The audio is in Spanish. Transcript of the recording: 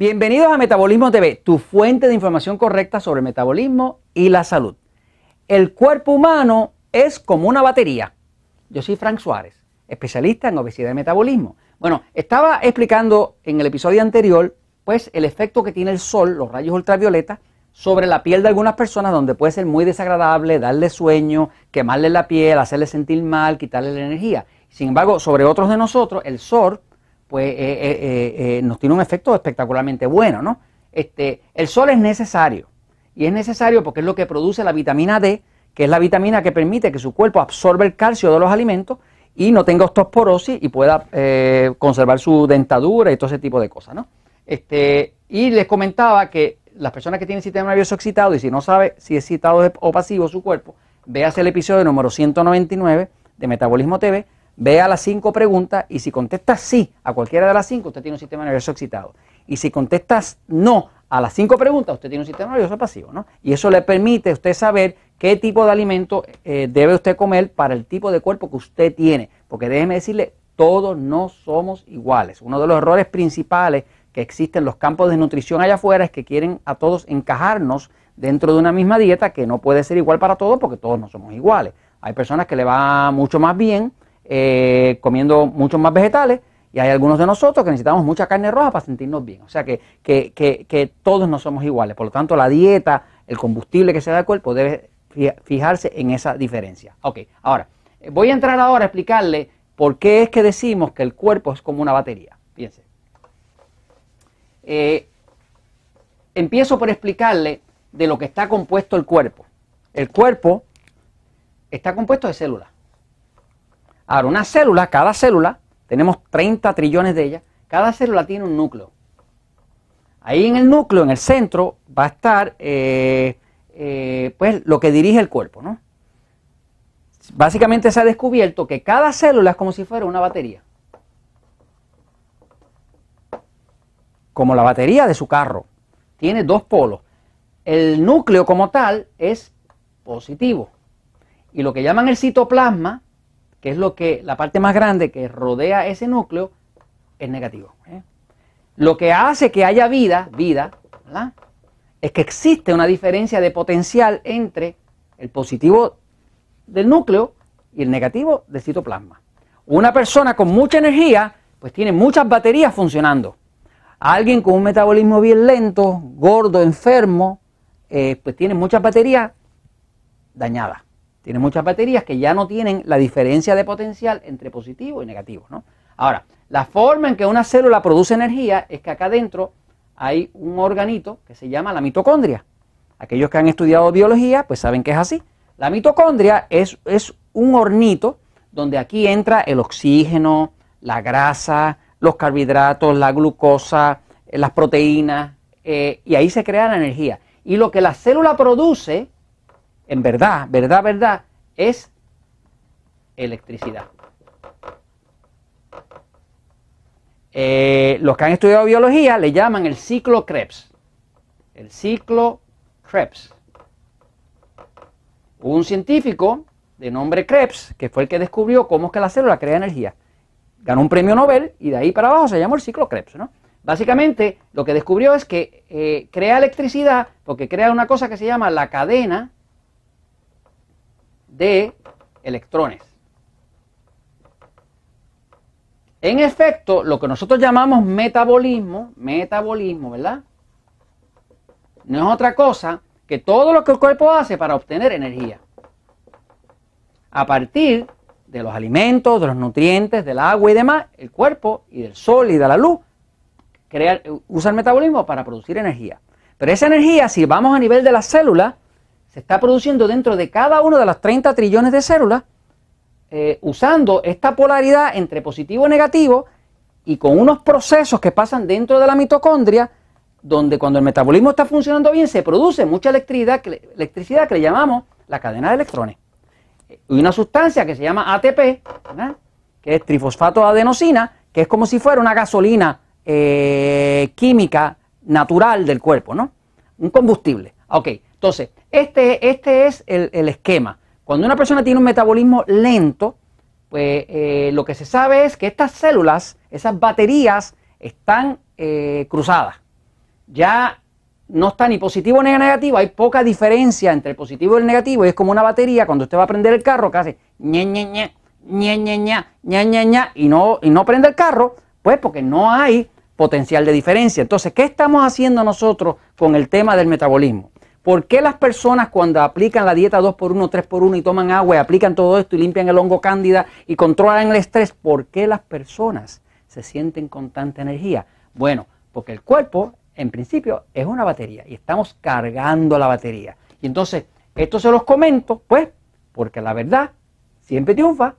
Bienvenidos a Metabolismo TV, tu fuente de información correcta sobre el metabolismo y la salud. El cuerpo humano es como una batería. Yo soy Frank Suárez, especialista en obesidad y metabolismo. Bueno, estaba explicando en el episodio anterior, pues, el efecto que tiene el sol, los rayos ultravioleta, sobre la piel de algunas personas, donde puede ser muy desagradable, darle sueño, quemarle la piel, hacerle sentir mal, quitarle la energía. Sin embargo, sobre otros de nosotros, el sol pues eh, eh, eh, nos tiene un efecto espectacularmente bueno, ¿no? Este, el sol es necesario y es necesario porque es lo que produce la vitamina D, que es la vitamina que permite que su cuerpo absorba el calcio de los alimentos y no tenga osteoporosis y pueda conservar su dentadura y todo ese tipo de cosas, ¿no? Este, y les comentaba que las personas que tienen sistema nervioso excitado y si no sabe si es excitado o pasivo su cuerpo, véase el episodio número 199 de Metabolismo TV Vea las cinco preguntas y si contestas sí a cualquiera de las cinco, usted tiene un sistema nervioso excitado. Y si contestas no a las cinco preguntas, usted tiene un sistema nervioso pasivo. ¿no? Y eso le permite a usted saber qué tipo de alimento eh, debe usted comer para el tipo de cuerpo que usted tiene. Porque déjeme decirle, todos no somos iguales. Uno de los errores principales que existen en los campos de nutrición allá afuera es que quieren a todos encajarnos dentro de una misma dieta que no puede ser igual para todos porque todos no somos iguales. Hay personas que le va mucho más bien eh, comiendo muchos más vegetales y hay algunos de nosotros que necesitamos mucha carne roja para sentirnos bien. O sea que, que, todos no somos iguales. Por lo tanto, la dieta, el combustible que se da al cuerpo debe fijarse en esa diferencia. Ok, ahora, voy a entrar ahora a explicarle por qué es que decimos que el cuerpo es como una batería. Fíjense. Eh, empiezo por explicarle de lo que está compuesto el cuerpo. El cuerpo está compuesto de células. Ahora, una célula, cada célula, tenemos 30 trillones de ellas, cada célula tiene un núcleo. Ahí en el núcleo, en el centro, va a estar eh, eh, pues, lo que dirige el cuerpo. ¿no? Básicamente se ha descubierto que cada célula es como si fuera una batería. Como la batería de su carro. Tiene dos polos. El núcleo como tal es positivo. Y lo que llaman el citoplasma que es lo que la parte más grande que rodea ese núcleo, es negativo. ¿eh? Lo que hace que haya vida, vida, es que existe una diferencia de potencial entre el positivo del núcleo y el negativo del citoplasma. Una persona con mucha energía, pues tiene muchas baterías funcionando. Alguien con un metabolismo bien lento, gordo, enfermo, eh, pues tiene muchas baterías dañadas. Tiene muchas baterías que ya no tienen la diferencia de potencial entre positivo y negativo. ¿no? Ahora, la forma en que una célula produce energía es que acá adentro hay un organito que se llama la mitocondria. Aquellos que han estudiado biología, pues saben que es así. La mitocondria es, es un hornito donde aquí entra el oxígeno, la grasa, los carbohidratos, la glucosa, eh, las proteínas, eh, y ahí se crea la energía. Y lo que la célula produce en verdad, verdad, verdad, es electricidad. Eh, los que han estudiado biología le llaman el ciclo Krebs. El ciclo Krebs. Un científico de nombre Krebs que fue el que descubrió cómo es que la célula crea energía. Ganó un premio Nobel y de ahí para abajo se llama el ciclo Krebs. ¿no? Básicamente lo que descubrió es que eh, crea electricidad porque crea una cosa que se llama la cadena de electrones. En efecto, lo que nosotros llamamos metabolismo, metabolismo, ¿verdad? No es otra cosa que todo lo que el cuerpo hace para obtener energía. A partir de los alimentos, de los nutrientes, del agua y demás, el cuerpo y del sol y de la luz usa el metabolismo para producir energía. Pero esa energía, si vamos a nivel de la célula, se está produciendo dentro de cada una de las 30 trillones de células, eh, usando esta polaridad entre positivo y negativo y con unos procesos que pasan dentro de la mitocondria, donde cuando el metabolismo está funcionando bien se produce mucha electricidad, electricidad que le llamamos la cadena de electrones. Y una sustancia que se llama ATP, que es trifosfato de adenosina, que es como si fuera una gasolina eh, química natural del cuerpo, ¿no? Un combustible. Ok, entonces, este, este es el, esquema. Cuando una persona tiene un metabolismo lento, pues eh, lo que se sabe es que estas células, esas baterías, están eh, cruzadas. ya no está ni positivo ni negativo, hay poca diferencia entre el positivo y el negativo, y es como una batería, cuando usted va a prender el carro, que hace ñe, ñe, ñe, ñe, ñe, ñe, ñe, ñe, ñe, y no, y no prende el carro, pues porque no hay potencial de diferencia. Entonces, ¿qué estamos haciendo nosotros con el tema del metabolismo? ¿Por qué las personas cuando aplican la dieta 2x1, 3x1 y toman agua y aplican todo esto y limpian el hongo cándida y controlan el estrés, por qué las personas se sienten con tanta energía? Bueno, porque el cuerpo en principio es una batería y estamos cargando la batería. Y entonces, esto se los comento, pues, porque la verdad siempre triunfa.